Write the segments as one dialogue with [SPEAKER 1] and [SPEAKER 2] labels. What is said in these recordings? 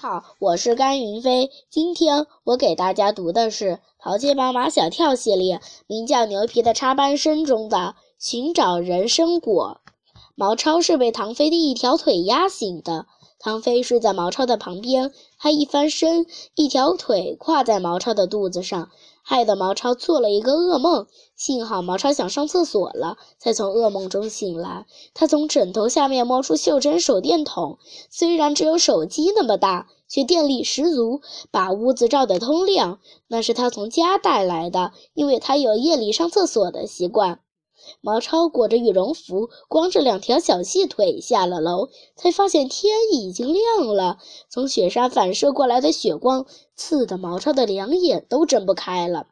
[SPEAKER 1] 好，我是甘云飞。今天我给大家读的是《淘气包马小跳》系列，名叫《牛皮的插班生》中的《寻找人参果》。毛超是被唐飞的一条腿压醒的，唐飞睡在毛超的旁边，他一翻身，一条腿跨在毛超的肚子上。害得毛超做了一个噩梦，幸好毛超想上厕所了，才从噩梦中醒来。他从枕头下面摸出袖珍手电筒，虽然只有手机那么大，却电力十足，把屋子照得通亮。那是他从家带来的，因为他有夜里上厕所的习惯。毛超裹着羽绒服，光着两条小细腿下了楼，才发现天已经亮了。从雪山反射过来的雪光，刺得毛超的两眼都睁不开了。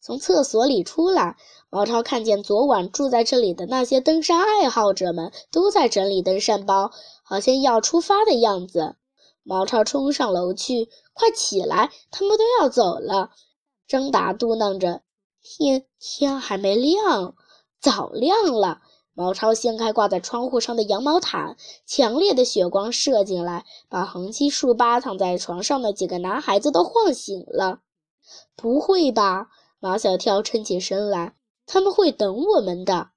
[SPEAKER 1] 从厕所里出来，毛超看见昨晚住在这里的那些登山爱好者们都在整理登山包，好像要出发的样子。毛超冲上楼去：“快起来，他们都要走了。”张达嘟囔着。天天还没亮，早亮了。毛超掀开挂在窗户上的羊毛毯，强烈的血光射进来，把横七竖八躺在床上的几个男孩子都晃醒了。不会吧？马小跳撑起身来，他们会等我们的。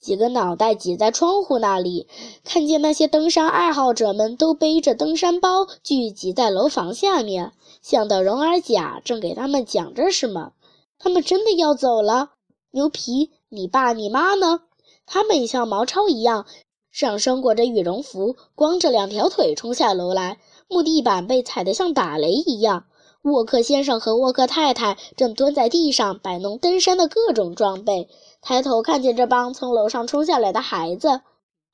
[SPEAKER 1] 几个脑袋挤在窗户那里，看见那些登山爱好者们都背着登山包聚集在楼房下面，想到蓉儿甲正给他们讲着什么。他们真的要走了，牛皮，你爸你妈呢？他们也像毛超一样，上身裹着羽绒服，光着两条腿冲下楼来。木地板被踩得像打雷一样。沃克先生和沃克太太正蹲在地上摆弄登山的各种装备，抬头看见这帮从楼上冲下来的孩子，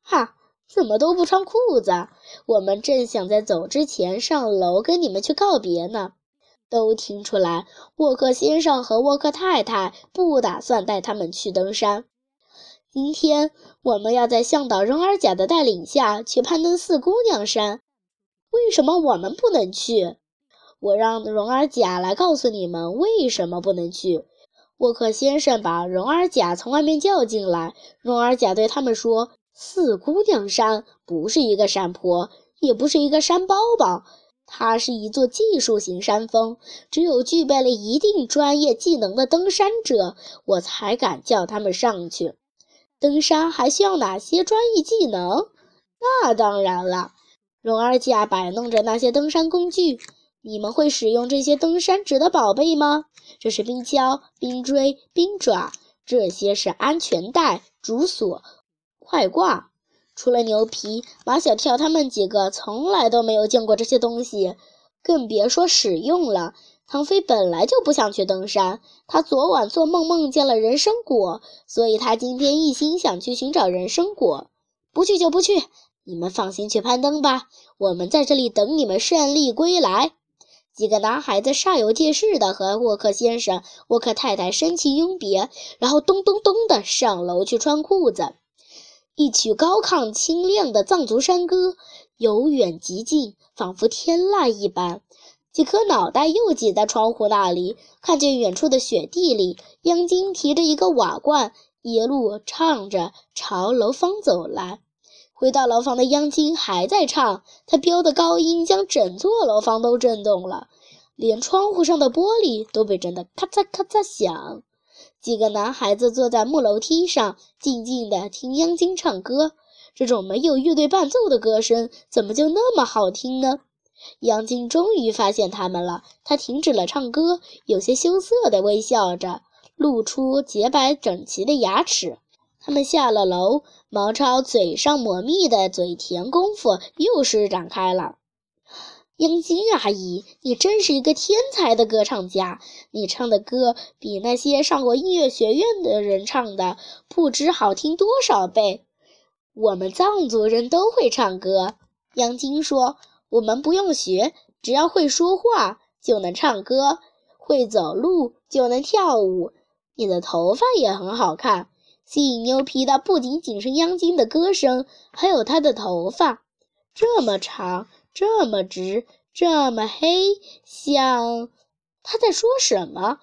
[SPEAKER 1] 哈，怎么都不穿裤子？我们正想在走之前上楼跟你们去告别呢。都听出来，沃克先生和沃克太太不打算带他们去登山。今天我们要在向导荣尔甲的带领下去攀登四姑娘山。为什么我们不能去？我让荣尔甲来告诉你们为什么不能去。沃克先生把荣尔甲从外面叫进来。荣尔甲对他们说：“四姑娘山不是一个山坡，也不是一个山包包。”它是一座技术型山峰，只有具备了一定专业技能的登山者，我才敢叫他们上去。登山还需要哪些专业技能？那当然了，蓉儿甲摆弄着那些登山工具。你们会使用这些登山者的宝贝吗？这是冰锹、冰锥、冰爪，这些是安全带、竹索、快挂。除了牛皮、马小跳他们几个，从来都没有见过这些东西，更别说使用了。唐飞本来就不想去登山，他昨晚做梦梦见了人参果，所以他今天一心想去寻找人参果。不去就不去，你们放心去攀登吧，我们在这里等你们胜利归来。几个男孩子煞有介事地和沃克先生、沃克太太深情拥别，然后咚咚咚地上楼去穿裤子。一曲高亢清亮的藏族山歌，由远及近，仿佛天籁一般。几颗脑袋又挤在窗户那里，看见远处的雪地里，央金提着一个瓦罐，一路唱着朝楼房走来。回到楼房的央金还在唱，他飙的高音将整座楼房都震动了，连窗户上的玻璃都被震得咔嚓咔嚓响。几个男孩子坐在木楼梯上，静静地听央金唱歌。这种没有乐队伴奏的歌声，怎么就那么好听呢？央金终于发现他们了，他停止了唱歌，有些羞涩地微笑着，露出洁白整齐的牙齿。他们下了楼，毛超嘴上抹蜜的嘴甜功夫又施展开了。央金阿姨，你真是一个天才的歌唱家！你唱的歌比那些上过音乐学院的人唱的不知好听多少倍。我们藏族人都会唱歌，央金说。我们不用学，只要会说话就能唱歌，会走路就能跳舞。你的头发也很好看，吸引牛皮的不仅仅是央金的歌声，还有他的头发，这么长。这么直，这么黑，像他在说什么？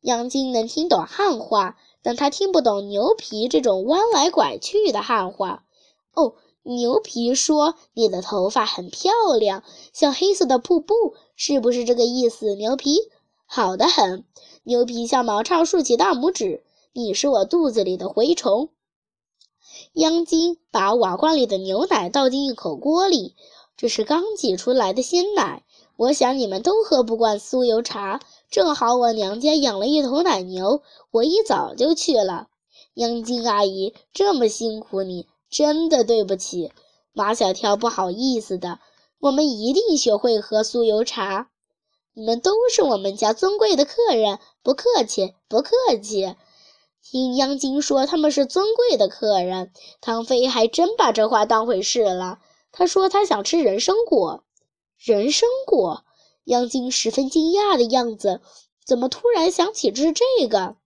[SPEAKER 1] 杨晶能听懂汉话，但他听不懂牛皮这种弯来拐去的汉话。哦，牛皮说：“你的头发很漂亮，像黑色的瀑布，是不是这个意思？”牛皮，好的很。牛皮向毛超竖起大拇指：“你是我肚子里的蛔虫。”央金把瓦罐里的牛奶倒进一口锅里，这是刚挤出来的鲜奶。我想你们都喝不惯酥油茶，正好我娘家养了一头奶牛，我一早就去了。央金阿姨这么辛苦你。真的对不起，马小跳不好意思的。我们一定学会喝酥油茶。你们都是我们家尊贵的客人，不客气，不客气。听央金说他们是尊贵的客人，唐飞还真把这话当回事了。他说他想吃人参果。人参果？央金十分惊讶的样子，怎么突然想起吃这个？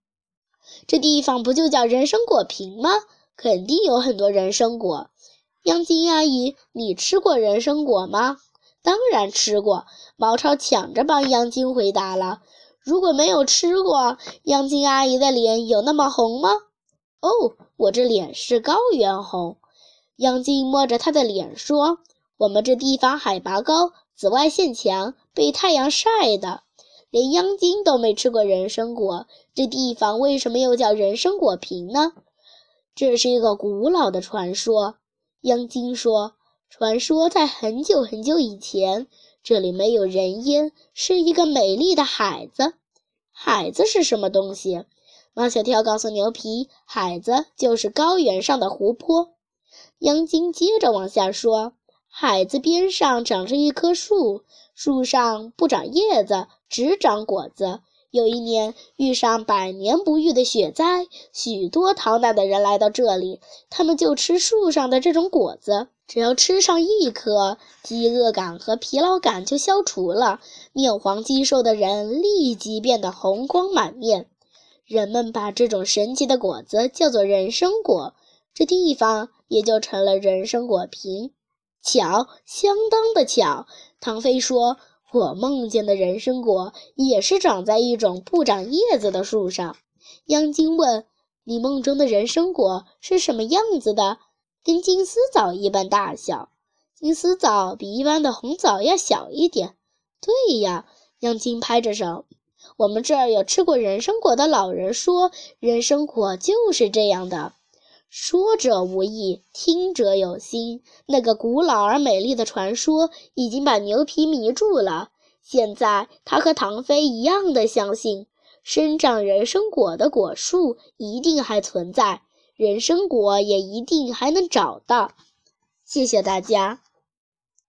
[SPEAKER 1] 这地方不就叫人参果坪吗？肯定有很多人参果，央金阿姨，你吃过人参果吗？当然吃过。毛超抢着帮央金回答了。如果没有吃过，央金阿姨的脸有那么红吗？哦，我这脸是高原红。央金摸着她的脸说：“我们这地方海拔高，紫外线强，被太阳晒的，连央金都没吃过人参果。这地方为什么又叫人参果坪呢？”这是一个古老的传说，央金说：“传说在很久很久以前，这里没有人烟，是一个美丽的海子。海子是什么东西？”马小跳告诉牛皮：“海子就是高原上的湖泊。”央金接着往下说：“海子边上长着一棵树，树上不长叶子，只长果子。”有一年遇上百年不遇的雪灾，许多逃难的人来到这里，他们就吃树上的这种果子。只要吃上一颗，饥饿感和疲劳感就消除了，面黄肌瘦的人立即变得红光满面。人们把这种神奇的果子叫做人参果，这地方也就成了人参果坪。巧，相当的巧。唐飞说。我梦见的人参果也是长在一种不长叶子的树上。央金问：“你梦中的人参果是什么样子的？”“跟金丝枣一般大小。”“金丝枣比一般的红枣要小一点。”“对呀。”央金拍着手。“我们这儿有吃过人参果的老人说，人参果就是这样的。”说者无意，听者有心。那个古老而美丽的传说已经把牛皮迷住了。现在他和唐飞一样的相信，生长人参果的果树一定还存在，人参果也一定还能找到。谢谢大家。